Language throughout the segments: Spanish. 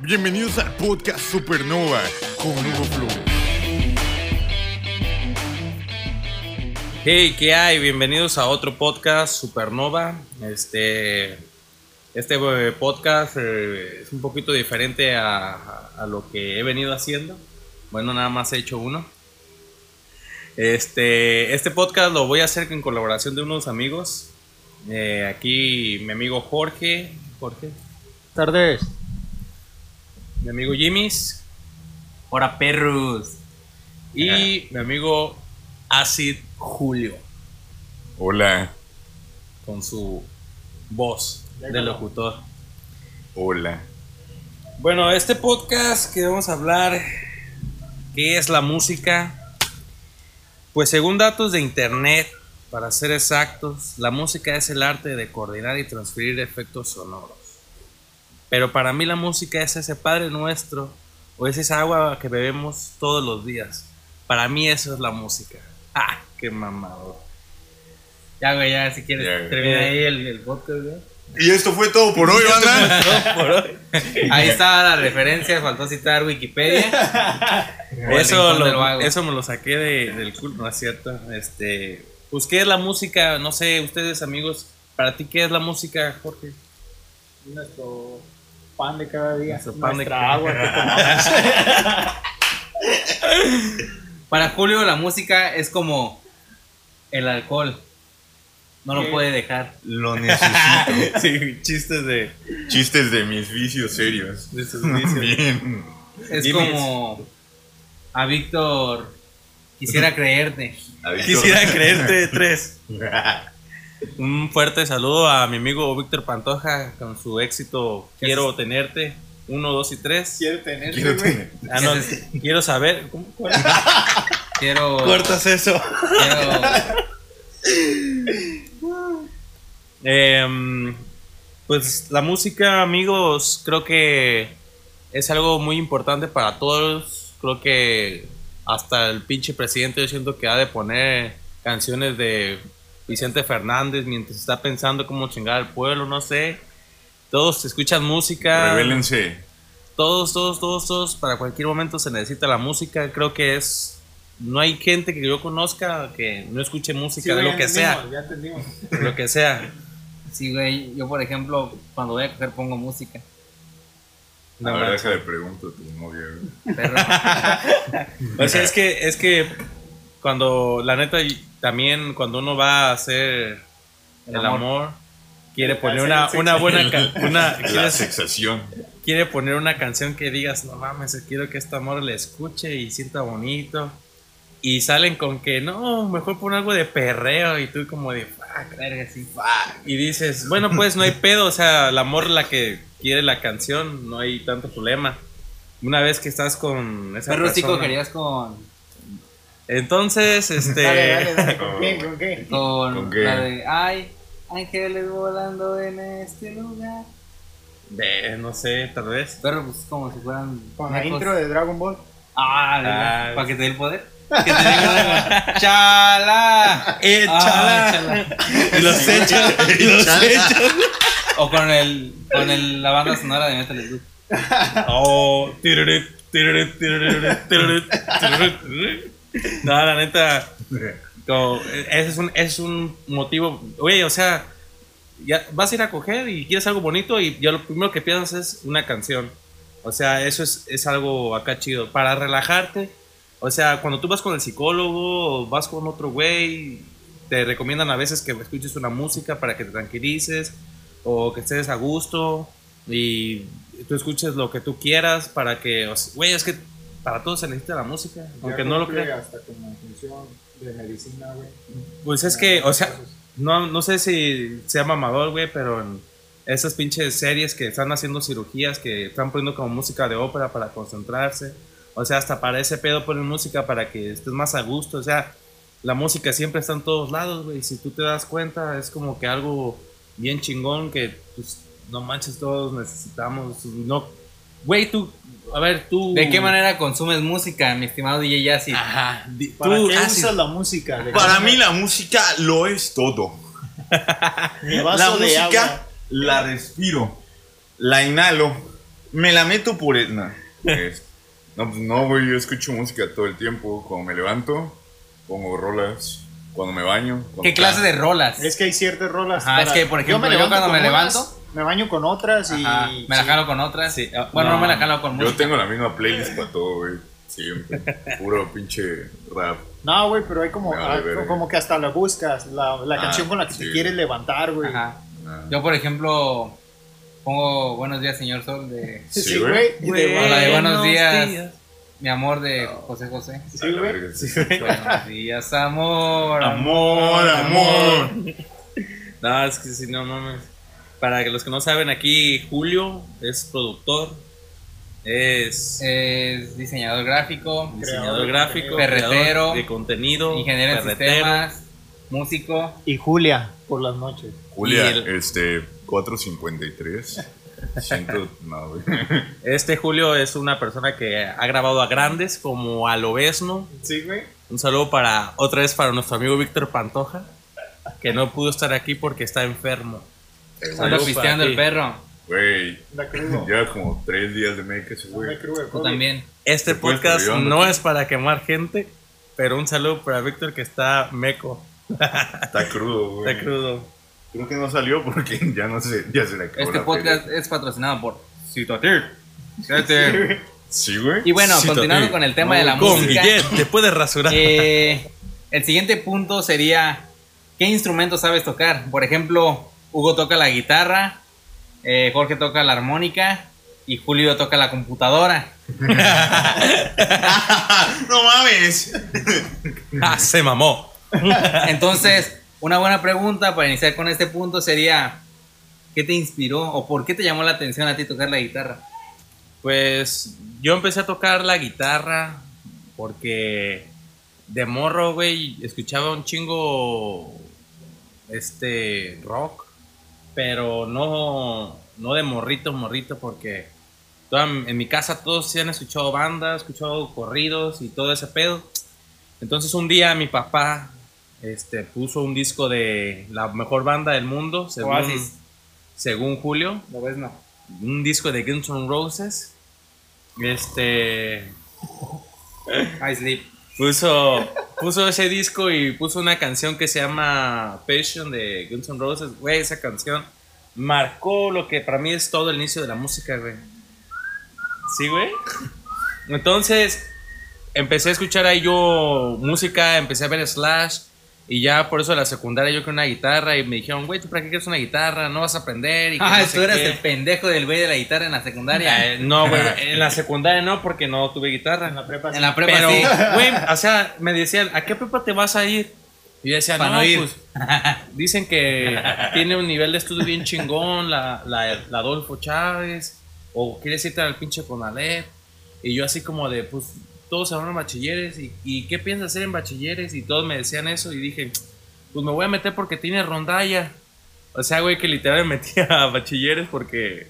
Bienvenidos al podcast Supernova con Hugo Flores. Hey, ¿qué hay? Bienvenidos a otro podcast Supernova. Este, este podcast eh, es un poquito diferente a, a lo que he venido haciendo. Bueno, nada más he hecho uno. Este, este podcast lo voy a hacer en colaboración de unos amigos. Eh, aquí mi amigo Jorge. Jorge. Tardes. Mi amigo Jimmy's. Ahora perros. Y mi amigo Acid Julio. Hola, Con su voz de locutor. hola. Bueno, este podcast que vamos a hablar, ¿qué es la música? Pues según datos de internet, para ser exactos, la música es el arte de coordinar y transferir efectos sonoros. Pero para mí la música es ese Padre Nuestro o es esa agua que bebemos todos los días. Para mí eso es la música. ¡Ah, qué mamador! Ya, güey, ya, si quieres, güey. termina ahí el, el podcast, güey. Y esto fue todo por hoy, banda. Por hoy. Ahí estaba la referencia, faltó citar Wikipedia. Eso, lo- eso me lo saqué de- del culo, no es cierto. Este, pues, ¿qué es la música? No sé, ustedes, amigos, para ti, ¿qué es la música, Jorge? Nuestro pan de cada día. Nuestro pan de Nuestra agua que. Para Julio, la música es como el alcohol. No lo puede dejar. Lo necesito. sí, chistes de, Chistes de mis vicios serios. de sus vicios. Bien. Es Dime. como a Víctor quisiera creerte. A Víctor. Quisiera creerte tres. Un fuerte saludo a mi amigo Víctor Pantoja con su éxito Quiero tenerte. Uno, dos y tres. Quiero tener. Quiero tener. Ah, no, quiero saber. ¿Cómo? ¿Cuál? Quiero. Cortas eso. quiero Em, pues la música, amigos, creo que es algo muy importante para todos. Creo que hasta el pinche presidente yo siento que ha de poner canciones de Vicente Fernández mientras está pensando cómo chingar al pueblo, no sé. Todos escuchan música. Revélense. Todos, todos, todos, todos. Para cualquier momento se necesita la música. Creo que es... No hay gente que yo conozca que no escuche música Sí, de lo que sea. Ya entendimos. de lo que sea. Sí, güey. Yo, por ejemplo, cuando voy a coger pongo música. La verdad es que le pregunto a tu novia. güey. O sea, es que, es que cuando, la neta, también cuando uno va a hacer el, El amor, amor. quiere poner una, una buena, una, La quiere, sexación. quiere poner una canción que digas, no mames, quiero que esta amor le escuche y sienta bonito. Y salen con que, no, mejor pon algo de perreo y tú como de, fuck, Verga, sí. Y dices, bueno, pues no hay pedo, o sea, el amor la que quiere la canción, no hay tanto problema. Una vez que estás con esa Perro sí persona. cogerías con. Entonces, este. Dale, dale, dale. ¿Con qué? ¿Con qué? Con, ¿Con qué? la de. Ay, ángeles volando en este lugar. de- no sé, tal vez. Perro, pues como si fueran. Con la intro de Dragon Ball. Ah, Ah, para que te dé el poder. Que te diga, ¡Chala! ¡Échala! Ah, chala. Y los echas, y los echas. O con el. Con el, la banda sonora de Metal Slug. Oh, tirurut, tirurut, tirurut, tirurut, tirurut. No, la neta. como, ese es un, es un motivo. Oye, o sea, ya vas a ir a coger y quieres algo bonito y ya lo primero que piensas es una canción. O sea, eso es, es algo acá chido. Para relajarte. O sea, cuando tú vas con el psicólogo o vas con otro güey, te recomiendan a veces que escuches una música para que te tranquilices o que estés a gusto y tú escuches lo que tú quieras para que, o sea, güey, es que para todo se necesita la música, aunque no lo creas. Hasta como función de medicina, güey. Pues es que, o sea, no, no sé si sea mamador, güey, pero en esas pinches series que están haciendo cirugías, que están poniendo como música de ópera para concentrarse, o sea, hasta para ese pedo ponen música para que estés más a gusto, o sea, la música siempre está en todos lados, güey, si tú te das cuenta, es como que algo bien chingón que, pues, no manches, todos necesitamos, no, güey, tú, a ver, tú... ¿De qué manera consumes música, mi estimado DJ Yassi? Ajá, ¿Para tú, qué ah, sí, usas la música? ¿De Para mí la música lo es todo. La música agua. la respiro, la inhalo, Me la meto por... el- No, es- no, pues no, güey, yo escucho música todo el tiempo. Cuando me levanto, pongo rolas. Cuando me baño. cuando ¿Qué clase de rolas? Es que hay ciertas rolas. Ajá, es que, por ejemplo, yo cuando con me unas, levanto- Me baño con otras y. Ajá, me la sí. jalo con otras. Sí, ah, Bueno, no, no. me la jalo con Yo música. tengo la misma playlist para todo, güey. Siempre. Puro pinche rap. No, güey, pero hay como, ah, como que hasta la buscas, la, la Ah, canción con la que sí. te quieres levantar, güey. Ajá. Ah. Yo, por ejemplo, pongo Buenos días, señor Sol de Sí, Sí, güey. de buenos días. días. Mi amor de José José. Sí, güey. sí. Buenos días, amor. Amor, amor. No, es que si no mames. Para que los que no saben, aquí Julio es productor, es Es diseñador gráfico, diseñador gráfico, Ferretero, de contenido, ingeniero en sistemas, músico. Y Julia, por las noches. Julia, Y el- este, 453. Siento, no. Este Julio es una persona que ha grabado a grandes como a Lobesno. Sí, güey. Un saludo para otra vez para nuestro amigo Víctor Pantoja, que no pudo estar aquí porque está enfermo. Anda pisteando el perro. Güey, lleva como tres días de make ese güey. Tú también. Este podcast no es para quemar gente, pero un saludo para Víctor que está meco, Está crudo, güey. está crudo. Creo que no salió porque ya no sé, ya se le acabó Este la podcast es patrocinado por Citatir. Citatir. Sí, güey. Y bueno, continuando con el tema de la Con música. Guillet, te puedes rasurar. eh, el siguiente punto sería: ¿qué instrumento sabes tocar? Por ejemplo, Hugo toca la guitarra, eh, Jorge toca la armónica y Julio toca la computadora. no mames. ah, se mamó. Entonces, una buena pregunta para iniciar con este punto sería: ¿qué te inspiró o por qué te llamó la atención a ti tocar la guitarra? Pues yo empecé a tocar la guitarra porque de morro, güey, escuchaba un chingo este rock, pero no no de morrito, morrito porque toda- en mi casa todos se han escuchado bandas, escuchado corridos y todo ese pedo. Entonces un día mi papá este puso un disco de la mejor banda del mundo, según, Oasis. según Julio, ¿Lo ves? No. un disco de Guns N' Roses. Este I sleep. Puso puso ese disco y puso una canción que se llama Passion de Guns N' Roses. Güey, esa canción marcó lo que para mí es todo el inicio de la música, güey. ¿Sí, güey? Entonces, empecé a escuchar ahí yo música, empecé a ver Slash. Y ya por eso de la secundaria yo con una guitarra y me dijeron, güey, ¿tú para qué quieres una guitarra? No vas a aprender. Y Ah, no tú eras qué". el pendejo del güey de la guitarra en la secundaria. Eh, no, güey, en la secundaria no, porque no tuve En guitarra. la prepa. en sí. la prepa Pero, sí. güey, o sea, me decían, ¿a qué prepa te vas a ir? Y yo decía, no, no ir. pues, dicen que tiene un nivel de estudio bien chingón, la, la, la Adolfo Chávez, o quieres irte al pinche Conalep. Y yo así como de, pues, todos se van a bachilleres, y, y qué piensas hacer en bachilleres? Y todos me decían eso, y dije, pues me voy a meter porque tiene rondalla. O sea, güey, que literal me metí a bachilleres porque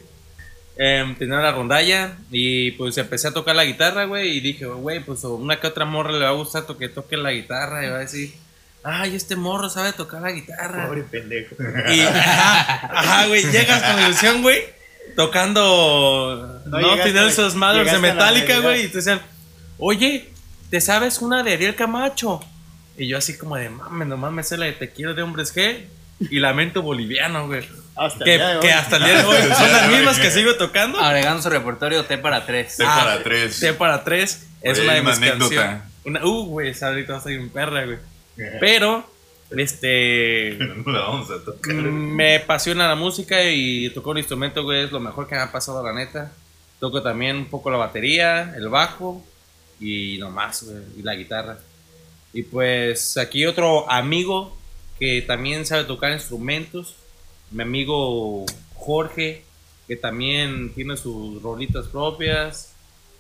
em, tenía la rondalla y pues empecé a tocar la guitarra, güey, y dije, güey, pues una que otra morra le va a gustar que toque la guitarra y va a decir, ay, este morro sabe tocar la guitarra. Pobre pendejo. Y, ajá, ajá, güey, llegas con ilusión, güey, tocando No No, a- Sus Mothers de llegaste a la Metallica, realidad. güey, y te decían, oye, ¿te sabes una de Ariel Camacho? Y yo así como de, mames, nomás me sé la de Te quiero de Hombres G y Lamento Boliviano, güey. Hasta Que, el día de que hoy. hasta el día de hoy son las mismas que sigo tocando. Agregando su repertorio T para tres. T Ah, para tres. T para tres es Oye, una de mis anécdota. canciones. Una, uh, güey, esa ahorita va a salir un perra, güey. Pero, este. No la vamos a tocar. Mm, Me apasiona la música y tocar un instrumento, güey, es lo mejor que me ha pasado, la neta. Toco también un poco la batería, el bajo y nomás, güey, y la guitarra. Y pues aquí otro amigo que también sabe tocar instrumentos, mi amigo Jorge, que también tiene sus rolitas propias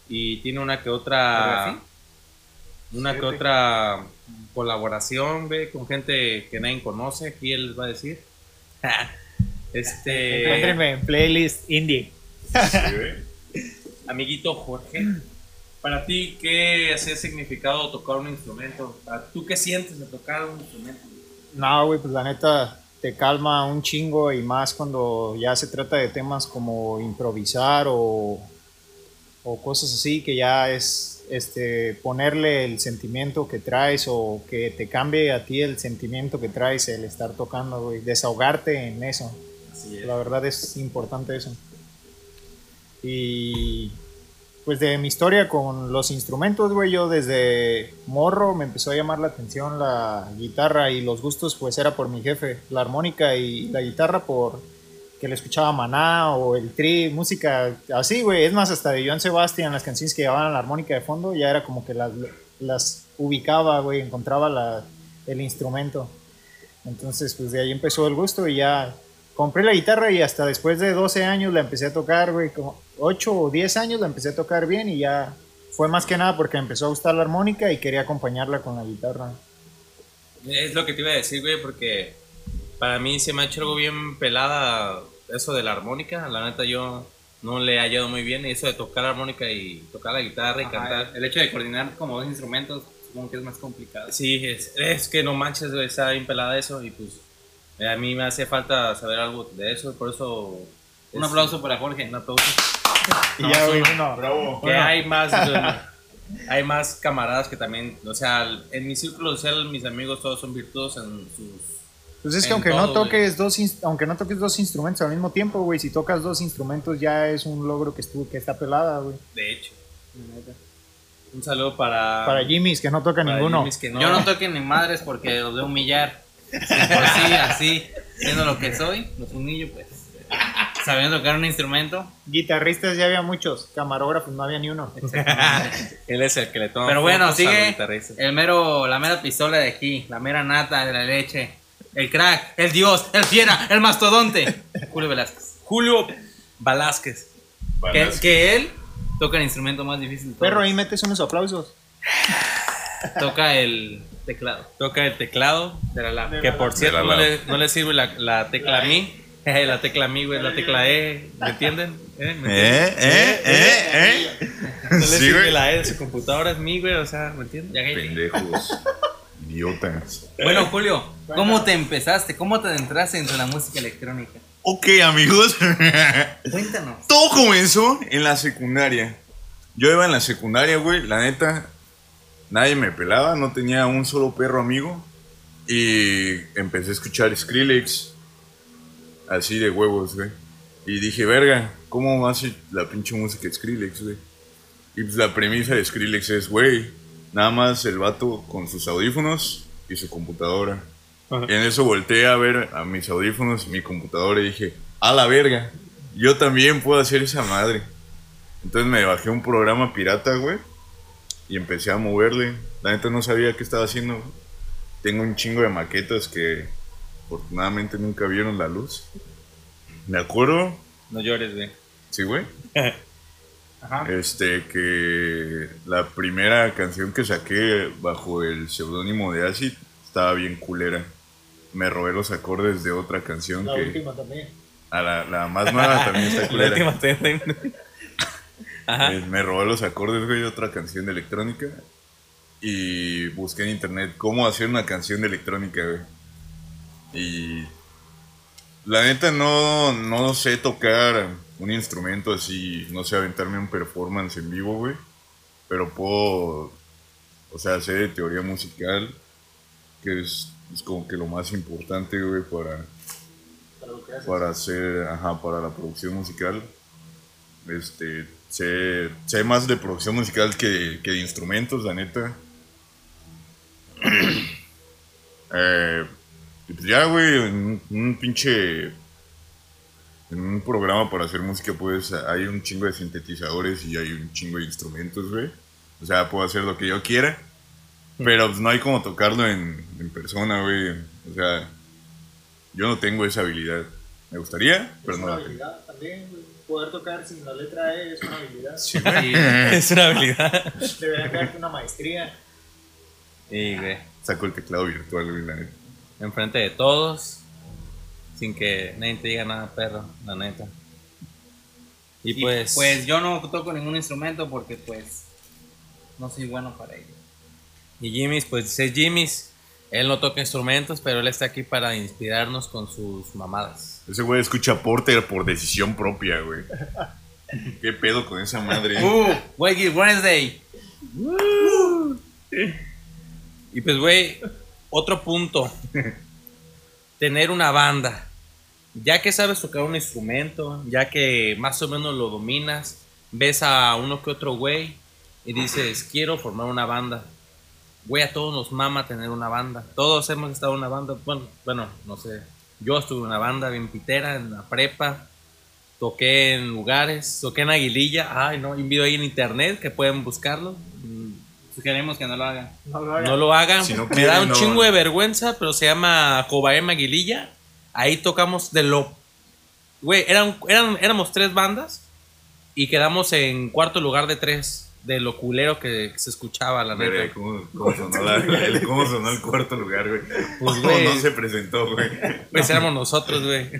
y tiene una que otra ¿Verdad, una que otra colaboración, ve, con gente que nadie conoce, aquí él les va a decir. este Encuéntrenme en playlist indie. Sí, amiguito Jorge, para ti qué ha significado tocar un instrumento? ¿Para ¿Tú qué sientes de tocar un instrumento? No, güey, pues la neta, te calma un chingo y más cuando ya se trata de temas como improvisar o, o cosas así que ya es este ponerle el sentimiento que traes o que te cambie a ti el sentimiento que traes el estar tocando, güey, desahogarte en eso. Así es. La verdad es importante eso. Y pues de mi historia con los instrumentos, güey, yo desde morro me empezó a llamar la atención la guitarra y los gustos pues era por mi jefe, la armónica y la guitarra por que le escuchaba Maná o el Tri, música así, güey. Es más, hasta de Joan Sebastián, las canciones que llevaban la armónica de fondo, ya era como que las, las ubicaba, güey, encontraba la, el instrumento. Entonces, pues de ahí empezó el gusto y ya compré la guitarra y hasta después de 12 años la empecé a tocar, güey, como 8 o 10 años la empecé a tocar bien y ya fue más que nada porque me empezó a gustar la armónica y quería acompañarla con la guitarra. Es lo que te iba a decir, güey, porque para mí se me ha hecho algo bien pelada eso de la armónica. La neta, yo no le he hallado muy bien eso de tocar la armónica y tocar la guitarra y Ajá, cantar. el hecho de coordinar como dos instrumentos, supongo que es más complicado. Sí, es, es que no manches, güey, está bien pelada eso y pues a mí me hace falta saber algo de eso, por eso... Un es- aplauso para Jorge. Un aplauso. Y No, ya, güey, uno. Bravo. Que hay más... Hay más camaradas que también, o sea, en mi círculo social mis amigos todos son virtuosos en sus Pues es que aunque todo, no toques dos aunque no toques dos instrumentos al mismo tiempo, güey, si tocas dos instrumentos ya es un logro que estuvo que está pelada, güey. De hecho. Un saludo para. Para Jimmy's que no toca ninguno. Que no- Yo no toquen ni madres porque los voy a humillar. Si por sí, así, siendo lo que soy, los humillo, pues. Sabiendo tocar un instrumento. Guitarristas ya había muchos, camarógrafos no había ni uno. Él es el que le toma. Pero bueno, sigue el mero, la mera pistola de aquí, la mera nata de la leche, el crack, el dios, el fiera, el mastodonte, Julio Velázquez. Julio Velázquez. Que, que él toca el instrumento más difícil de todos. Perro, ahí metes unos aplausos. Toca el teclado. Toca el teclado. De la lab. Que por cierto no le, no le sirve la, la tecla mi. Eh, la tecla mi, güey, la tecla E. ¿Me entienden? ¿Eh? ¿Me ¿Eh? entienden? ¿Eh? ¿Eh? ¿Eh? No le Sí, sirve güey. la E de su computadora, es mi, güey, o sea, ¿me entienden? Pendejos. Idiotas. Bueno, Julio, ¿cómo te empezaste? ¿Cómo te adentraste entre la música electrónica? Ok, amigos. Cuéntanos. Todo comenzó en la secundaria. Yo iba en la secundaria, güey. La neta, nadie me pelaba. No tenía un solo perro amigo. Y empecé a escuchar Skrillex. Así de huevos, güey. Y dije, verga, ¿cómo hace la pinche música Skrillex, güey? Y pues la premisa de Skrillex es, güey, nada más el vato con sus audífonos y su computadora. Y en eso volteé a ver a mis audífonos, mi computadora y dije, a la verga, yo también puedo hacer esa madre. Entonces me bajé un programa pirata, güey, y empecé a moverle. La neta no sabía qué estaba haciendo. Tengo un chingo de maquetas que afortunadamente nunca vieron la luz. Me acuerdo, No llores, güey. sí, güey, Ajá. este, que la primera canción que saqué bajo el seudónimo de Acid estaba bien culera. Me robé los acordes de otra canción La que última también. a la, la más nueva también está La culera. última te- Ajá. Eh, Me robé los acordes, güey, de otra canción de electrónica. Y busqué en internet cómo hacer una canción de electrónica, güey. Y la neta no, no sé tocar un instrumento así, no sé aventarme un performance en vivo, güey. Pero puedo, o sea, sé de teoría musical, que es, es como que lo más importante, güey, para, Para lo que haces. para hacer, ajá, para la producción musical. Este, sé, sé más de producción musical que, que de instrumentos, la neta. Eh, y pues ya, güey, en un, un pinche. En un programa para hacer música, pues hay un chingo de sintetizadores y hay un chingo de instrumentos, güey. O sea, puedo hacer lo que yo quiera. Pero pues, no hay como tocarlo en, en persona, güey. O sea, yo no tengo esa habilidad. Me gustaría, pero es no la tengo. habilidad también, güey. Poder tocar sin la letra E es una habilidad. Sí. Es una habilidad. Debería darte una maestría. Y, güey, Saco el teclado virtual, güey, la neta. enfrente de todos, sin que nadie te diga nada, perro, la neta. Y Y pues, pues yo no toco ningún instrumento porque pues no soy bueno para ello. y Jimmy's, pues es Jimmy's. Él no toca instrumentos, pero él está aquí para inspirarnos con sus mamadas. Ese güey escucha Porter por decisión propia, güey. ¿Qué pedo con esa madre? Uh, Wakey Wednesday. Y pues, güey, otro punto. Tener una banda. Ya que sabes tocar un instrumento, ya que más o menos lo dominas, ves a uno que otro güey y dices, quiero formar una banda. Güey, a todos nos mama tener una banda. Todos hemos estado en una banda. Bueno, bueno, no sé. Yo estuve en una banda bien pitera, en la prepa. Toqué en lugares, toqué en Aguililla. Ay, no, hay un video ahí en internet que pueden buscarlo. Mm, Sugerimos que no lo hagan. No lo hagan. No lo hagan. Si no Me quieren, da un no. chingo de vergüenza, pero se llama Cobaem Aguililla. Ahí tocamos de lo. Güey, eran, eran, éramos tres bandas y quedamos en cuarto lugar de tres. De lo culero que se escuchaba, la Mira, neta. ¿cómo, cómo sonó la- el, cómo sonó el cuarto lugar, güey? Pues, ¿Cómo güey. no se presentó, güey? Pues éramos nosotros, güey.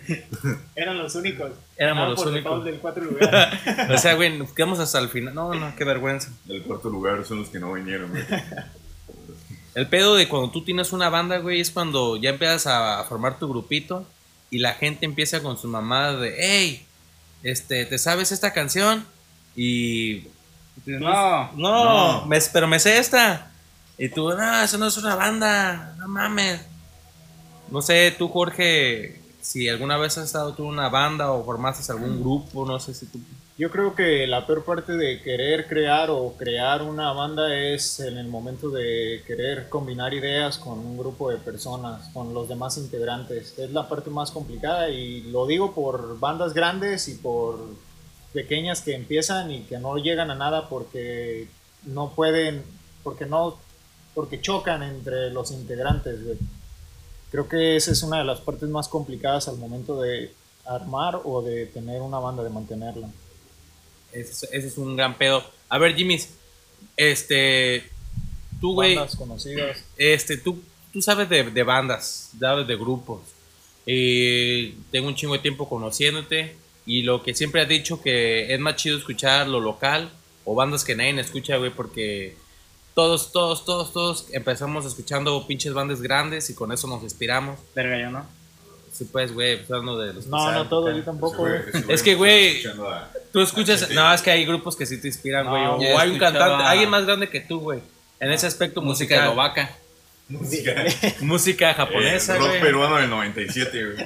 Eran los únicos. Éramos Ah, los por únicos. del lugar. O sea, güey, nos quedamos hasta el final. No, no, qué vergüenza. El cuarto lugar son los que no vinieron, güey. El pedo de cuando tú tienes una banda, güey, es cuando ya empiezas a formar tu grupito y la gente empieza con su mamá de, hey, este, ¿te sabes esta canción? Y No. no, No. me- pero me sé esta. Y tú, no, eso no es una banda, no mames. No sé, tú, Jorge, si alguna vez has estado tú en una banda o formaste algún grupo, no sé si tú. Yo creo que la peor parte de querer crear o crear una banda es en el momento de querer combinar ideas con un grupo de personas, con los demás integrantes. Es la parte más complicada y lo digo por bandas grandes y por pequeñas que empiezan y que no llegan a nada porque no pueden, porque no, porque chocan entre los integrantes. güey. Creo que esa es una de las partes más complicadas al momento de armar o de tener una banda, de mantenerla. Ese, ese es un gran pedo. A ver, Jimmy, este, tú, güey, conocidas. este, tú, tú sabes de, de bandas, sabes de grupos. Y tengo un chingo de tiempo conociéndote. Y lo que siempre has dicho que es más chido escuchar lo local o bandas que nadie escucha, güey, porque todos, todos, todos, todos empezamos escuchando pinches bandas grandes y con eso nos inspiramos. Verga, yo no. Sí, pues, güey, pues, hablando de los No, no todo, yo tampoco. Güey. Es que, güey, Tú escuchas, no, es que hay grupos que sí te inspiran, No, güey. o hay un cantante, alguien más grande que tú, güey. En ese aspecto Música musical. eslovaca. Música. Música Eh, japonesa, rock güey. peruano del 97, güey.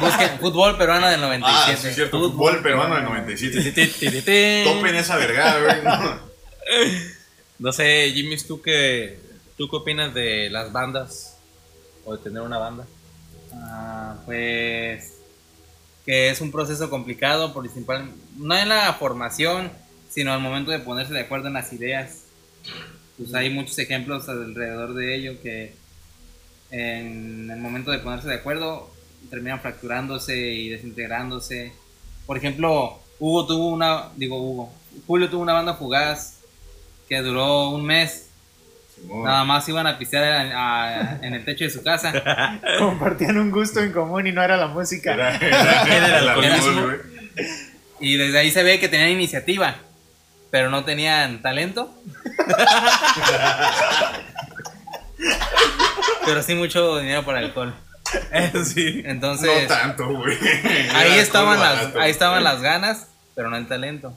Busquen fútbol peruano del Ah, 97. sí, es cierto. Fútbol peruano del 97. Topen esa vergada, güey. No. No sé, Jimmy, ¿tú qué, ¿tú qué opinas de las bandas? O de tener una banda. Ah, pues que es un proceso complicado, principal, no en la formación, sino al momento de ponerse de acuerdo en las ideas. Pues hay muchos ejemplos alrededor de ello que en el momento de ponerse de acuerdo terminan fracturándose y desintegrándose. Por ejemplo, Hugo tuvo una, digo Hugo, Julio tuvo una banda fugaz que duró un mes. Simón. Nada más iban a pistear a- a- en el techo de su casa. Compartían un gusto en común y no era la música. Era, era, Era el alcoholismo. Y desde ahí se ve que tenían iniciativa, pero no tenían talento. pero sí mucho dinero para alcohol. Eso sí. Entonces, No tanto, güey. ahí estaban las, ahí estaban las ganas, pero no el talento.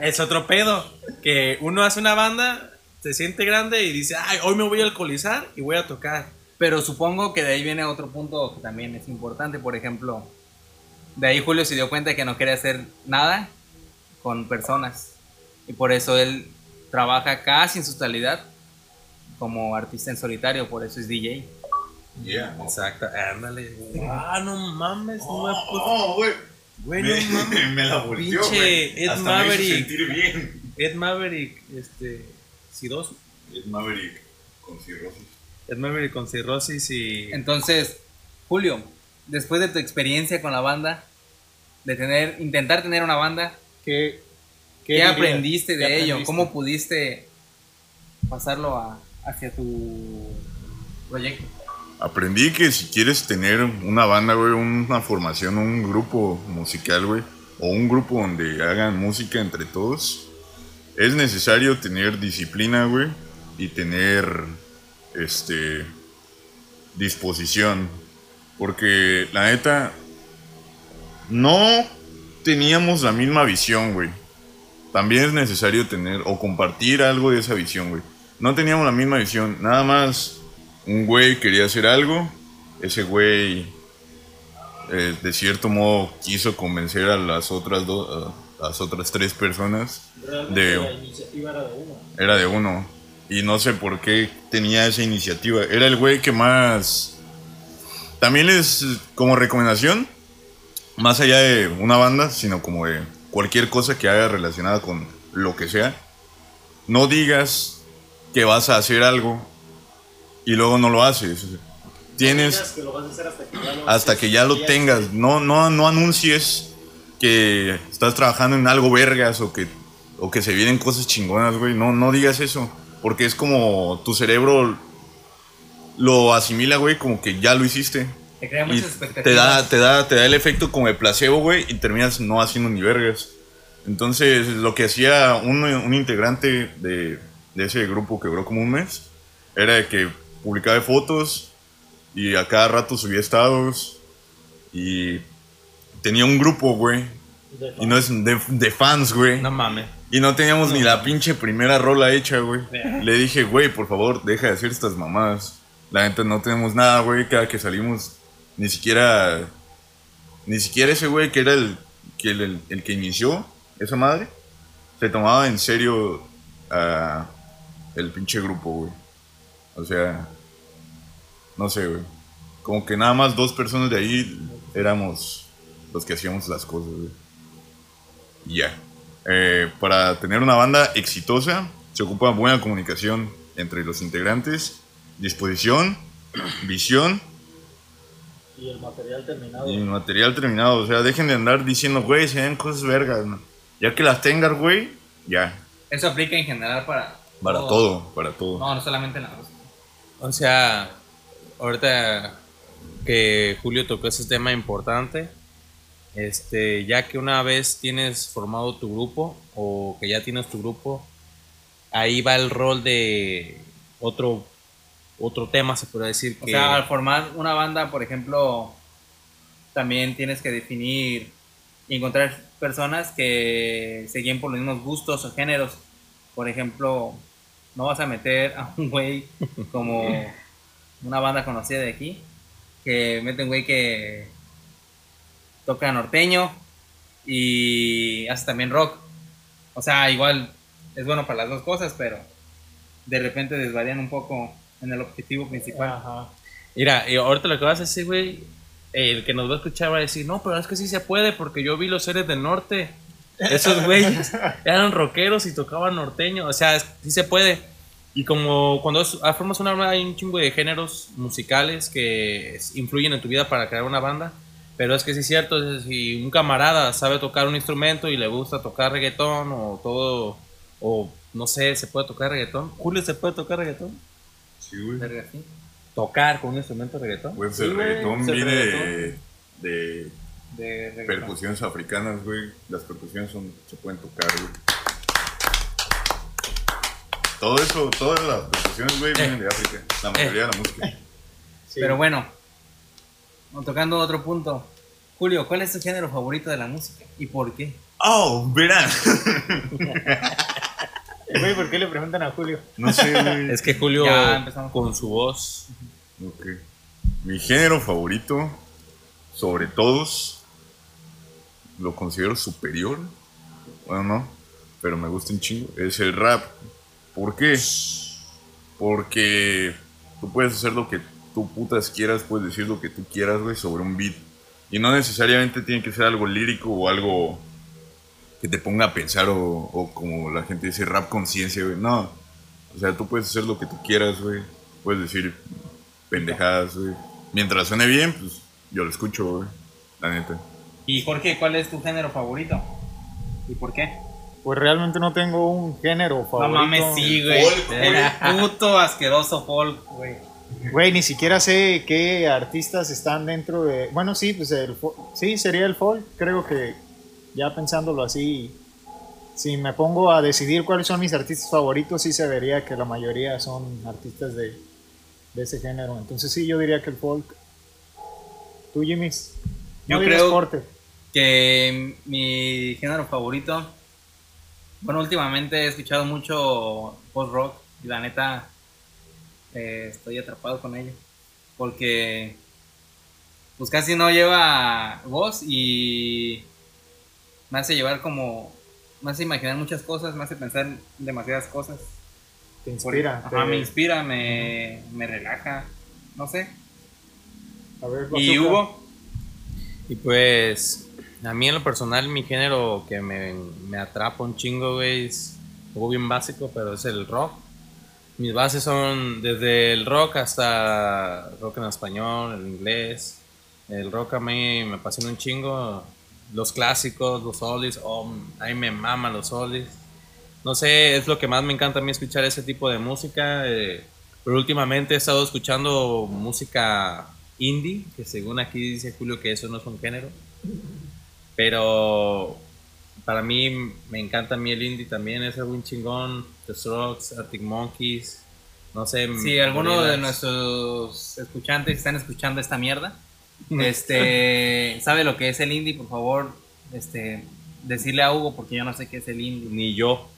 Es otro pedo. Que uno hace una banda, se siente grande y dice, ay, hoy me voy a alcoholizar y voy a tocar. Pero supongo que de ahí viene otro punto que también es importante. Por ejemplo, de ahí Julio se dio cuenta de que no quería hacer nada con personas. Y por eso él trabaja casi en su totalidad como artista en solitario, por eso es DJ. Yeah. Exacto, ándale. Ah, no mames, no me puedo- Oh, güey. Güey, no Me, mames. me la volteó, Pinche güey. Ed Hasta me hizo Maverick. sentir bien. Ed Maverick, este, Sidoso. Ed Maverick con cirrosis. Ed Maverick con cirrosis y... Entonces, Julio, después de tu experiencia con la banda, de tener, intentar tener una banda, ¿Qué, ¿qué, aprendiste de ¿Qué ello? aprendiste? ¿Cómo pudiste pasarlo a- hacia tu proyecto? Aprendí que si quieres tener una banda, güey, una formación, un grupo musical, güey, o un grupo donde hagan música entre todos, es necesario tener disciplina, güey, y tener, este, disposición. Porque la neta, no teníamos la misma visión, güey. También es necesario tener o compartir algo de esa visión, güey. No teníamos la misma visión. Nada más un güey quería hacer algo. Ese güey, eh, de cierto modo, quiso convencer a las otras dos, a las otras tres personas. De, la iniciativa era de uno. era de uno. Y no sé por qué tenía esa iniciativa. Era el güey que más... También es como recomendación, más allá de una banda, sino como de cualquier cosa que haga relacionada con lo que sea. No digas que vas a hacer algo y luego no lo haces. Tienes que lo vas a hacer hasta que ya lo, hasta que ya lo tengas. No, no, no anuncies que estás trabajando en algo vergas o que, o que se vienen cosas chingonas, güey. No, no digas eso. Porque es como tu cerebro lo asimila, güey, como que ya lo hiciste. Te crea muchas expectativas. te da, te, da, te da el efecto como de placebo, güey, y terminas no haciendo ni vergas. Entonces, lo que hacía un, un integrante de, de ese grupo que duró como un mes, era de que publicaba fotos y a cada rato subía estados y tenía un grupo, güey. Y no es de, de fans, güey. No mames. Y no teníamos ni la pinche primera rola hecha, güey. Le dije, güey, por favor, deja de hacer estas mamadas. La neta no tenemos nada, güey. Cada que salimos, ni siquiera. Ni siquiera ese güey que era el que, el, que inició esa madre, se tomaba en serio a el pinche grupo, güey. O sea, no sé, güey. Como que nada más dos personas de ahí éramos los que hacíamos las cosas, güey. Ya. Eh, para tener una banda exitosa, se ocupa buena comunicación entre los integrantes, disposición, visión Y el material terminado. y material terminado. O sea, dejen de andar diciendo, güey, se ven cosas vergas. ¿no? Ya que las tengas, güey, ya. Eso aplica en general para. Para todo, para todo. No, no solamente en la música. O sea, ahorita que Julio tocó ese tema importante, este, ya que una vez tienes formado tu grupo o que ya tienes tu grupo, ahí va el rol de otro otro tema, se puede decir O que sea, al formar una banda, por ejemplo, también tienes que definir y encontrar personas que se guíen por los mismos gustos o géneros. Por ejemplo, no vas a meter a un güey como una banda conocida de aquí, que mete un güey que toca norteño y hace también rock. O sea, igual es bueno para las dos cosas, pero de repente desvarían un poco en el objetivo principal. Ajá. Mira, y ahorita lo que vas a decir, güey, el que nos va a escuchar va a decir, no, pero es que sí se puede porque yo vi los seres del norte. Esos güeyes eran rockeros y tocaban norteño. O sea, es- sí se puede. Y como cuando es- ah, formas una banda hay un chingo de géneros musicales que influyen en tu vida para crear una banda. Pero es que sí es cierto, es- si un camarada sabe tocar un instrumento y le gusta tocar reggaetón o todo, o no sé, se puede tocar reggaetón. Julio, ¿se puede tocar reggaetón? Sí, güey. Verga, sí. Tocar con un instrumento de reggaetón. Pues Sí, el reggaetón viene de, reggaetón. de De reggaetón. percusiones africanas, güey. Las percusiones son, se pueden tocar, güey. Todo eso, todas las percusiones, güey, vienen de África. La mayoría de la música. Sí. Pero bueno, tocando otro punto. Julio, ¿cuál es tu género favorito de la música y por qué? Oh, verán. Güey, ¿por qué le preguntan a Julio? No sé, güey. Es que Julio, Ya empezamos. con su voz, Ok. Mi género favorito, sobre todos, lo considero superior. Bueno, no, pero me gusta un chingo. Es el rap. ¿Por qué? Porque tú puedes hacer lo que tú putas quieras, puedes decir lo que tú quieras, güey, sobre un beat. Y no necesariamente tiene que ser algo lírico o algo que te ponga a pensar o, o como la gente dice, rap conciencia, güey. No. O sea, tú puedes hacer lo que tú quieras, güey. Puedes decir pendejadas, güey. Mientras suene bien, pues yo lo escucho, güey. La neta. Y Jorge, ¿cuál es tu género favorito? ¿Y por qué? Pues realmente no tengo un género No favorito. mames, sí, güey. Folk, güey. El puto asqueroso folk, güey. Güey, ni siquiera sé qué artistas están dentro de. Bueno, sí, pues el sí sería el folk. Creo que ya pensándolo así, si me pongo a decidir cuáles son mis artistas favoritos, sí se vería que la mayoría son artistas de de ese género. Entonces sí, yo diría que el folk. Tú, Jimmy. Yo No creo- corte. Que mi género favorito. Bueno, últimamente he escuchado mucho post-rock y la neta eh, estoy atrapado con ello. Porque pues casi no lleva voz y me hace llevar como. Me hace imaginar muchas cosas, me hace pensar en demasiadas cosas. Te inspira. Te- me inspira, me, me relaja, no sé. A ver, ¿Y. Hugo? Y pues, a mí en lo personal, mi género que me, me atrapa un chingo, güey, es algo bien básico, pero es el rock. Mis bases son desde el rock hasta rock en español, el inglés. El rock a mí me apasiona un chingo. Los clásicos, los oldies, oh, a mí me maman los oldies. No sé, es lo que más me encanta a mí escuchar ese tipo de música. eh, pero últimamente he estado escuchando música indie, que según aquí dice Julio que eso no es un género. Pero para mí me encanta a mí el indie también, es algo bien chingón. The Strokes, Arctic Monkeys, no sé. Si alguno de nuestros escuchantes están escuchando esta mierda, este, sabe lo que es el indie, por favor, este, decirle a Hugo porque yo no sé qué es el indie. Ni yo,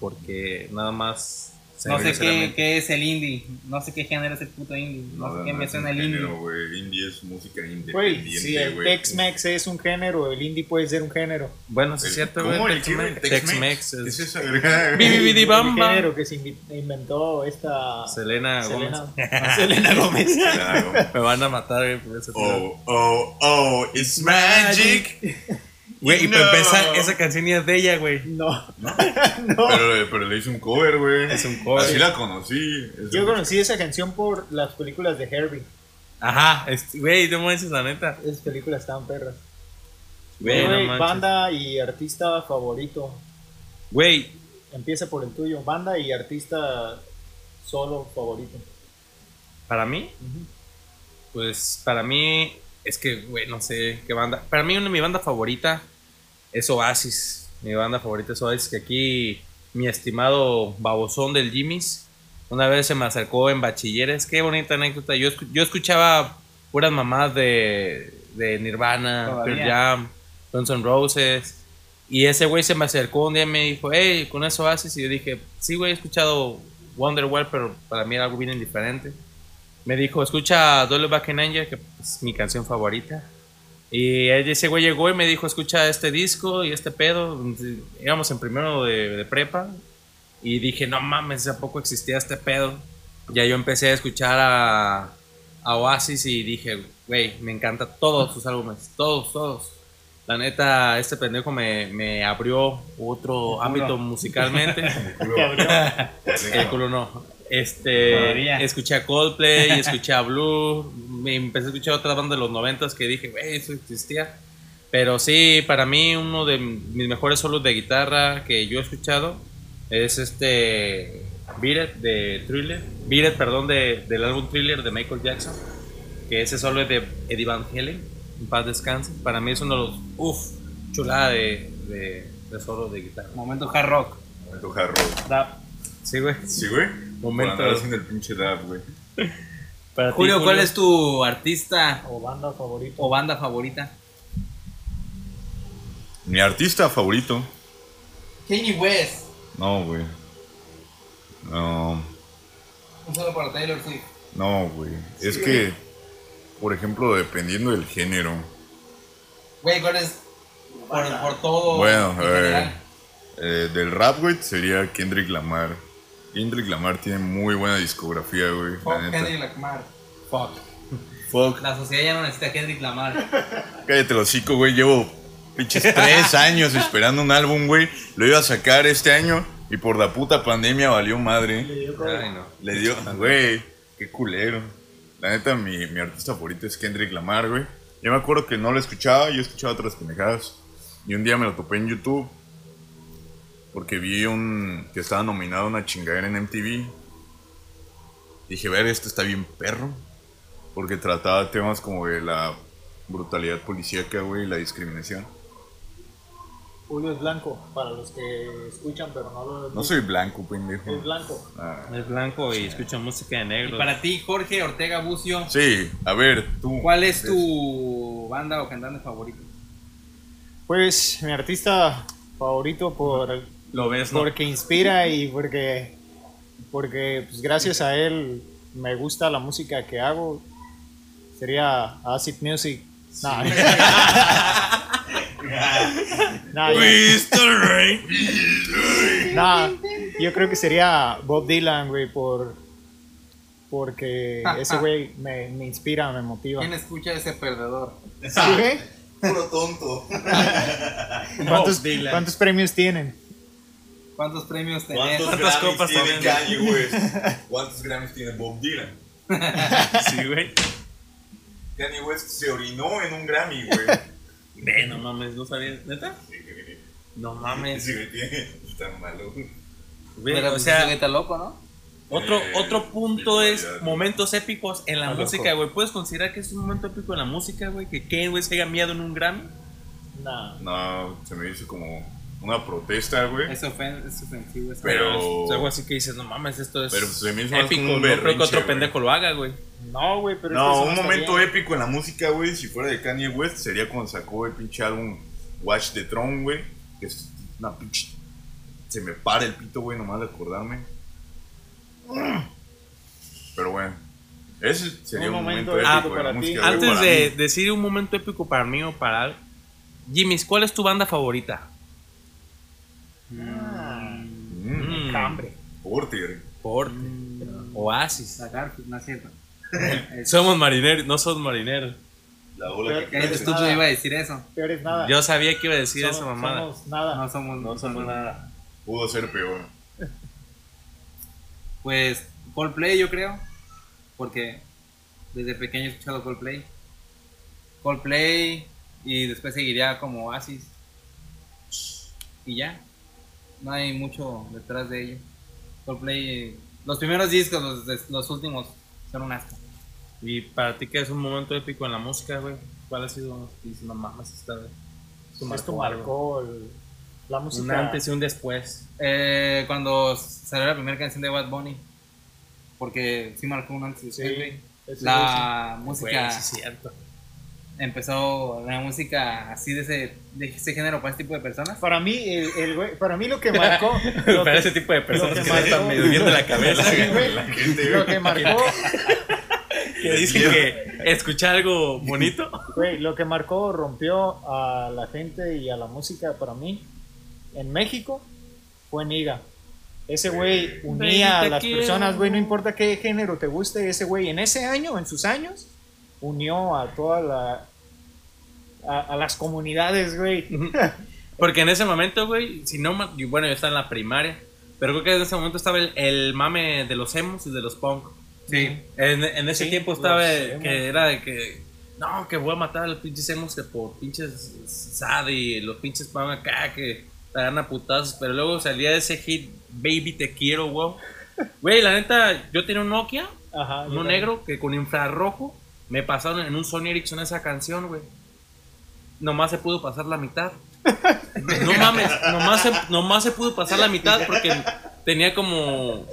porque nada más... se No me sé qué, qué es el indie, no sé qué género es el puto indie, no, sé qué me es suena un el indie. género. Indie es música Güey, independiente, si el. Tex-Mex es un género, el indie puede ser un género. Bueno, sí es cierto. Tex-Mex. Tex-Mex. Tex-Mex ¿Qué es es esa verga? Bi, bi, bi, di, El bam, bam. género que se inventó esta Selena Selena, Gómez. Selena Gómez. Claro. Me van a matar, güey, por ese pedo. Oh, oh, oh, it's magic. Güey, y No. para empezar, esa canción ni es de ella, güey. No, Pero, pero le hice un cover, güey. Es un cover. Así la conocí. Es yo conocí esa canción por las películas de Herbie. Ajá, güey, no manches, la neta. Esas películas estaban perras. Güey, no banda y artista favorito. Güey, Empieza por el tuyo. Banda y artista solo favorito. para mí, pues para mí, es que, güey, no sé qué banda. Para mí, una, mi banda favorita es Oasis. Mi banda favorita es Oasis, que aquí mi estimado babosón del Jimmy's, una vez se me acercó en bachilleres. Qué bonita anécdota. Yo, yo escuchaba puras mamás de, de Nirvana. Pearl Jam, Guns N' Roses. Y ese güey se me acercó un día y me dijo, hey, ¿con eso haces? Y yo dije, sí, güey, he escuchado Wonderwall, pero para mí era algo bien indiferente. Me dijo, escucha Dolly Back in Angel, que es mi canción favorita. Y ese güey llegó y me dijo, escucha este disco y este pedo. Íbamos en primero de, de prepa. Y dije, no mames, ¿a poco existía este pedo? Ya yo empecé a escuchar a, a Oasis y dije, güey, me encantan todos sus álbumes, todos, todos. La neta, este pendejo me, me abrió otro ámbito musicalmente. El culo no. Este, Todavía. escuché a Coldplay, escuché a Blue, me empecé a escuchar otra banda de los noventas que dije, güey, eso existía. Pero sí, para mí uno de mis mejores solos de guitarra que yo he escuchado es este Beat It de Thriller, Beat It, perdón, de, del álbum Thriller de Michael Jackson, que ese solo es de Eddie Van Halen, en paz descanse. Para mí es uno de los, uff, chulada de, de, de solo de guitarra. Momento hard rock. Momento hard rock. Da- Sí, güey. Sí, güey. Momento- haciendo el pinche dab, güey. Para ti, Julio, ¿cuál es tu artista O banda favorito. o banda favorita? Mi artista favorito. Kanye West. No, güey. No, Un solo para Taylor Swift. no, güey. Es que, por ejemplo, dependiendo del género. Güey, ¿cuál es? Por, por todo. Bueno, en eh, general. eh, del rap, güey, sería Kendrick Lamar. Kendrick Lamar tiene muy buena discografía, güey. la Fuck neta. Kendrick Lamar. Fuck. Fuck. La sociedad ya no necesita a Kendrick Lamar. Cállate los hocico, güey. Llevo pinches tres años esperando un álbum, güey. Lo iba a sacar este año y por la puta pandemia valió madre. Ay, no. Le dio, güey, qué culero. La neta, mi, mi artista favorito es Kendrick Lamar, güey. Yo me acuerdo que no lo escuchaba, yo escuchaba otras pendejadas. Y un día me lo topé en YouTube. Porque vi un que estaba nominado a una chingadera en MTV. Dije, ver, este está bien perro. Porque trataba temas como de la brutalidad policíaca, güey, y la discriminación. Julio es blanco, para los que escuchan, pero no lo No soy blanco, pendejo. Es blanco. Ah. Es blanco y escucha música de Y negro. para ti, Jorge Ortega Bucio, Sí, a ver, tú. ¿cuál es tu banda o cantante favorito? Pues mi artista favorito por Lo ves, ¿no? porque inspira y porque porque pues gracias a él me gusta la música que hago sería Acid Music Nah. Nah, yo- nah, yo creo que sería Bob Dylan güey por porque ese güey me, me inspira me motiva ¿Quién escucha a ese perdedor? ¿Sí, güey? Puro tonto. ¿Cuántos, Dylan. cuántos premios tienen? ¿Cuántos premios tenés? ¿Cuántos ¿Cuántas Grammys copas tiene también? Kanye West? ¿Cuántos Grammys tiene Bob Dylan? Sí, güey. Kanye West se orinó en un Grammy, güey. Ve, no mames, no sabía. ¿Neta? No mames. Ese güey tiene tan malo. Pero o pues, sea, está loco, ¿no? otro, Eh, otro punto es momentos épicos en la Ah, música, güey. ¿Puedes considerar que es un momento épico en la música, güey? Que Kane, güey, se haya miado en un Grammy. Nah. No, se me hizo como una protesta, güey. Es, ofen- es ofensivo. esa Pero- sea, algo así que dices, no mames, esto es Pero se me hizo más épico. no creo que otro pendejo lo haga, güey. No, güey, pero es que No, un momento bien. épico en la música, güey, si fuera de Kanye West, sería cuando sacó el pinche álbum Watch the Throne, güey. Que es una pinche. Se me para el pito, güey, nomás de acordarme. Pero bueno, ese sería Un un, momento momento, épico épico de la para ti. música. güey, Antes para de mí. decir un momento épico para mí o para Jimmy's, ¿cuál es tu banda favorita? Ah, Mm, Mm, Cambre. Porter. Porte. Oasis. La Garfield, no es cierto. Somos marineros, no somos marineros. La que ¿Qué crece. estúpido iba a decir eso? Peor es nada. Yo sabía que iba a decir Somos- esa mamada. somos nada. No somos, No somos nada. Pudo ser peor. Pues Coldplay, yo creo. Porque desde pequeño he escuchado Coldplay. Coldplay y después seguiría como Oasis. Y ya. No hay mucho detrás de ello. Coldplay, los primeros discos, los, de- los últimos, son un asco. Y para ti, ¿qué es un momento épico en la música, güey? ¿Cuál ha sido? Dices, no mames, esta vez. Esto marcó algo. marcó el- la música. Un antes y un después. Eh, cuando salió la primera canción de Bad Bunny. Porque sí marcó un antes y Sí, después, La música sí es cierto. Empezó la música así de ese, de ese género para este tipo de personas. Para mí, el, el güey- para mí lo que marcó. lo Para que- ese tipo de personas que, que le están marcó- medio la cabeza. Sí, güey. La gente, Lo que marcó, que dicen que escuchar algo bonito. güey, lo que marcó, rompió a la gente y a la música para mí en México fue Niga. Ese güey unía Baby, a las te personas, quiero. güey, no importa qué género te guste, ese güey en ese año, en sus años, unió a toda la. a, a las comunidades, güey. Porque en ese momento, güey, si no, bueno, yo estaba en la primaria, pero creo que en ese momento estaba el, el mame de los emos y de los punk. Sí. En, en ese Sí, tiempo estaba emos. que era de que, no, que voy a matar a los pinches emos que por pinches sad y los pinches punk acá que te dan a putazos, pero luego salía ese hit, Baby Te Quiero, güey. Güey, la neta, yo tenía un Nokia, Ajá. uno negro, que con infrarrojo me pasaron en un Sony Ericsson esa canción, güey. Nomás se pudo pasar la mitad. No mames, nomás se, nomás se pudo pasar la mitad porque tenía como.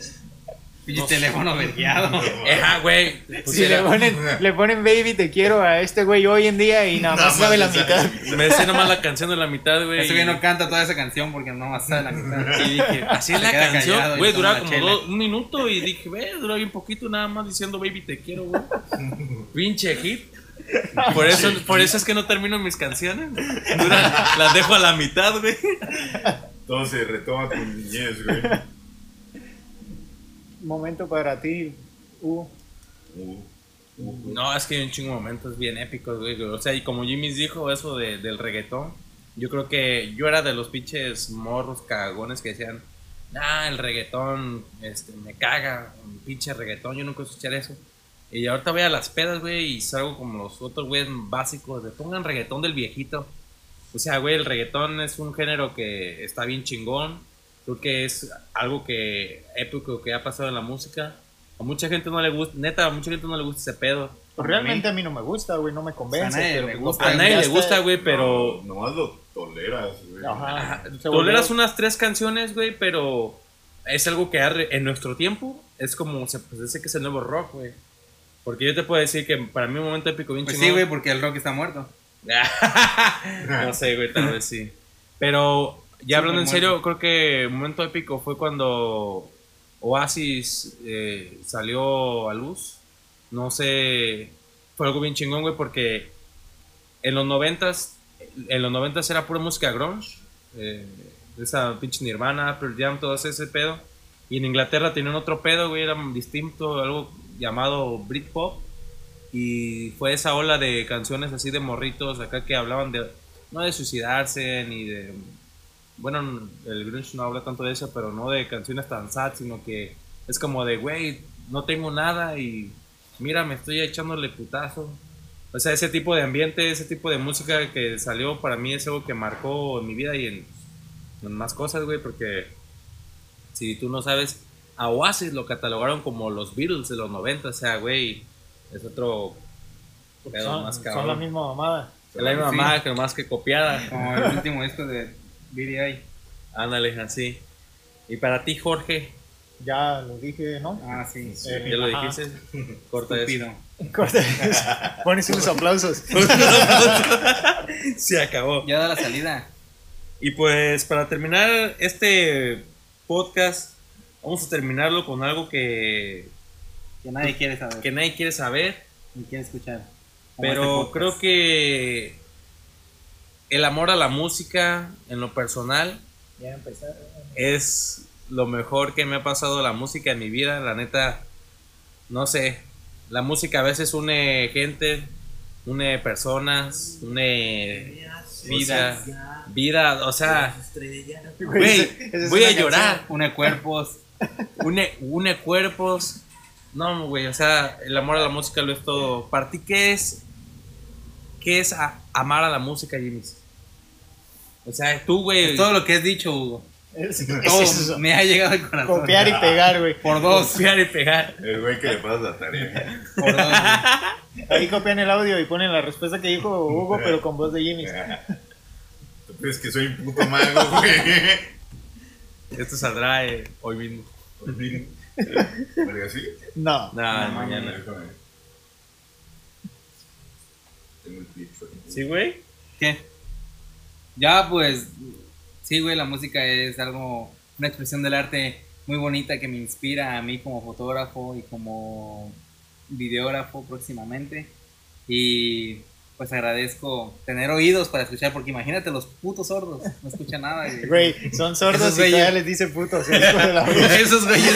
Pinche No. teléfono vergueado. Ajá, güey. Pues Si le ponen, le ponen baby, te quiero a este güey hoy en día y nada Nada más sabe la mitad. Me decía nomás la canción de la mitad, güey. Ese güey no canta toda esa canción porque no más sabe la mitad. Y dije, así es la canción, güey, duraba como dos- un minuto y dije, ve, dura bien poquito nada más diciendo baby te quiero, güey. Pinche hit. Por eso, por eso es que no termino mis canciones. Las dejo a la mitad, güey. Entonces retoma tu niñez, güey. Momento para ti, uh, No, es que hay un chingo de momentos bien épicos, güey. O sea, y como Jimmy dijo eso de, del reggaetón, yo creo que yo era de los pinches morros cagagones que decían, nah, el reggaetón, este, me caga, un pinche reggaetón, yo nunca escuché eso. Y ahorita voy a las pedas, güey, y salgo como los otros güeyes básicos de pongan reggaetón del viejito. O sea, güey, el reggaetón es un género que está bien chingón. Creo que es algo que épico que ha pasado en la música. A mucha gente no le gusta, neta, a mucha gente no le gusta ese pedo. Pues realmente a mí no me gusta, güey, no me convence. A nadie le gusta. A nadie le gusta, güey, pero... No, nomás lo toleras, güey. Ajá. Toleras unas tres canciones, güey, pero es algo que en nuestro tiempo es como se pues, dice que es el nuevo rock, güey. Porque yo te puedo decir que para mí un momento épico bien Pues sí, güey, porque el rock está muerto. no sé, güey, tal vez sí. Pero ya hablando en serio, creo que un momento épico fue cuando Oasis eh, salió a luz. No sé, fue algo bien chingón, güey, porque en los noventas, en los noventas era pura música grunge. eh, esa pinche Nirvana, Pearl Jam, todo ese pedo. Y en Inglaterra tenían otro pedo, güey, era distinto, algo llamado Britpop. Y fue esa ola de canciones así de morritos acá que hablaban de, no de suicidarse, ni de, bueno, el grunge no habla tanto de eso, pero no de canciones tan sad, sino que es como de, güey, no tengo nada y mira, me estoy echándole putazo. O sea, ese tipo de ambiente, ese tipo de música que salió para mí es algo que marcó en mi vida y en, en más cosas, güey, porque si tú no sabes, a Oasis lo catalogaron como los Beatles de los 90, o sea, güey, es otro pedo Son, más son cabrón. la misma mamada. Es la misma Sí. mamada, que más que copiada. Como el último disco de BDI. Ándale, así. Y para ti, Jorge, Ya lo dije, ¿no? Ah, sí. Eh, ya lo ajá. dijiste. Corta eso. Corta. Pones unos aplausos. Se acabó. Ya da la salida. Y pues para terminar este podcast, vamos a terminarlo con algo que, Que nadie quiere saber. que nadie quiere saber, Ni quiere escuchar. Como este pero podcast. creo que el amor a la música, en lo personal, Ya es lo mejor que me ha pasado la música en mi vida. La neta, no sé. La música a veces une gente, une personas, une vida, vida, o sea, güey, voy a llorar. Une cuerpos. Une, une cuerpos. No, güey, o sea, el amor a la música lo es todo. ¿Para ti qué es? ¿Qué es a- amar a la música, Jimmy? O sea, tú, güey. Es todo lo que has dicho, Hugo. Es, es me ha llegado al corazón. Copiar y pegar, güey. Por dos. Copiar y pegar. El güey que le pasas la tarea. Por dos. güey. Ahí copian el audio y ponen la respuesta que dijo Hugo, pero con voz de Jimmy. ¿Tú crees que soy un puto mago, güey? Esto saldrá eh, hoy mismo. ¿Verga, sí? No. No, mañana. Déjame. Tengo el aquí. ¿Sí, güey? ¿Qué? Ya, pues, sí, güey, la música es algo, una expresión del arte muy bonita que me inspira a mí como fotógrafo y como videógrafo próximamente. Y pues agradezco tener oídos para escuchar, porque imagínate los putos sordos, no escuchan nada. güey. Güey, son sordos Esos y güeyes- todavía les dice putos. Esos güeyes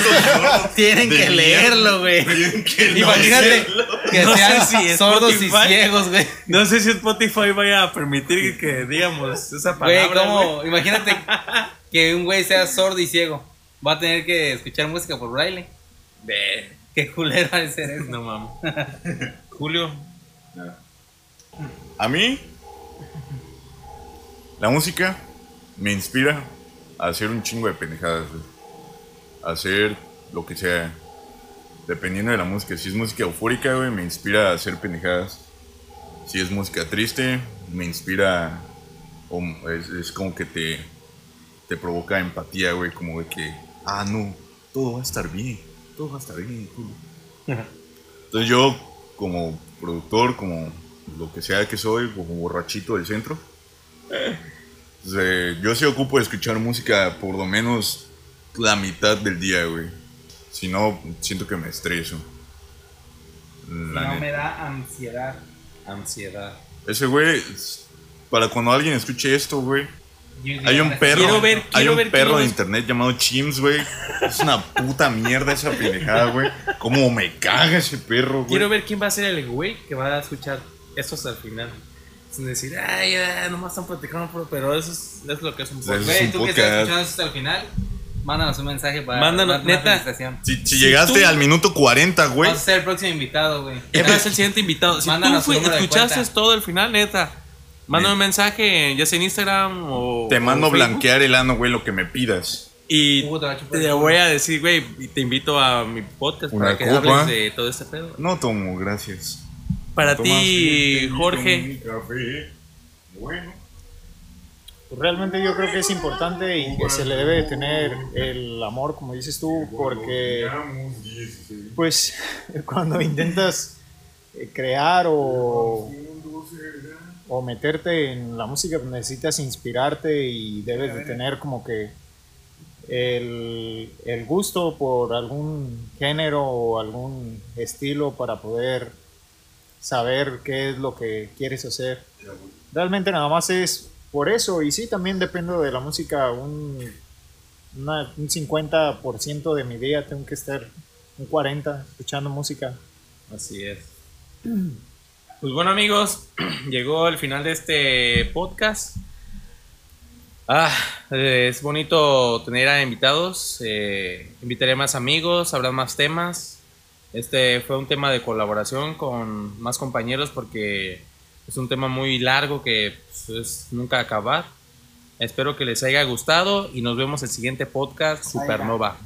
tienen que leerlo, güey. No Imagínate que No sean sé si sordos y ciegos, güey. No sé si Spotify vaya a permitir que digamos esa Güey, palabra. ¿cómo? Imagínate que un güey sea sordo y ciego. Va a tener que escuchar música por braille. Ve, Qué culero ha de ser eso. no mames. Julio, A mí, la música me inspira a hacer un chingo de pendejadas, güey. A hacer lo que sea. Dependiendo de la música. Si es música eufórica, güey, me inspira a hacer pendejadas. Si es música triste, me inspira. o es, es como que te, te provoca empatía, güey. Como de que, ah, no, todo va a estar bien. Todo va a estar bien. Entonces yo, como productor, como lo que sea que soy, como borrachito del centro, pues, eh, yo sí ocupo de escuchar música por lo menos la mitad del día, güey. Si no, siento que me estreso. La no neta. me da ansiedad. ansiedad. Ese güey, para cuando alguien escuche esto, güey, hay un perro, Quiero ver, hay un ver, perro de internet llamado Chims, güey. Es una puta mierda esa pendejada, güey. Cómo me caga ese perro, güey. Quiero ver quién va a ser el güey que va a escuchar esto hasta el final. Sin decir, ay, ya, nomás están platicando, puro", pero eso es, es lo que es un Eso es podcast. Güey, tú que estás escuchando esto hasta el final, mándanos un mensaje para Mándanos, neta. felicitación. Si, si Si llegaste tú- al minuto 40, güey. Vas a ser el próximo invitado, güey. Él va a ser el siguiente invitado. Si Mándanos tú de escuchaste todo el final, neta, mándame un mensaje, ya sea en Instagram o. Te mando o blanquear el ano, güey, lo que me pidas. Y te voy a decir, güey, y te invito a mi podcast Una para que copa. hables de todo este pedo. No tomo, gracias. Para ti, Jorge. café. Bueno. Pues realmente yo creo que es importante y que se le debe de tener el amor, como dices tú, porque Llegamos 16. pues cuando intentas eh, crear o, o meterte en la música pues, necesitas inspirarte y debes de tener como que el, el gusto por algún género o algún estilo para poder saber qué es lo que quieres hacer. Realmente nada más es por eso y sí, también dependo de la música un, una- un 50% de mi día, tengo que estar un 40% escuchando música. Así es. Pues bueno amigos, llegó el final de este podcast. Ah, es bonito tener a invitados. eh, invitaré más amigos, habrá más temas. Este fue un tema de colaboración con más compañeros porque es un tema muy largo que pues, es nunca acabar. Espero que les haya gustado y nos vemos el siguiente podcast Supernova.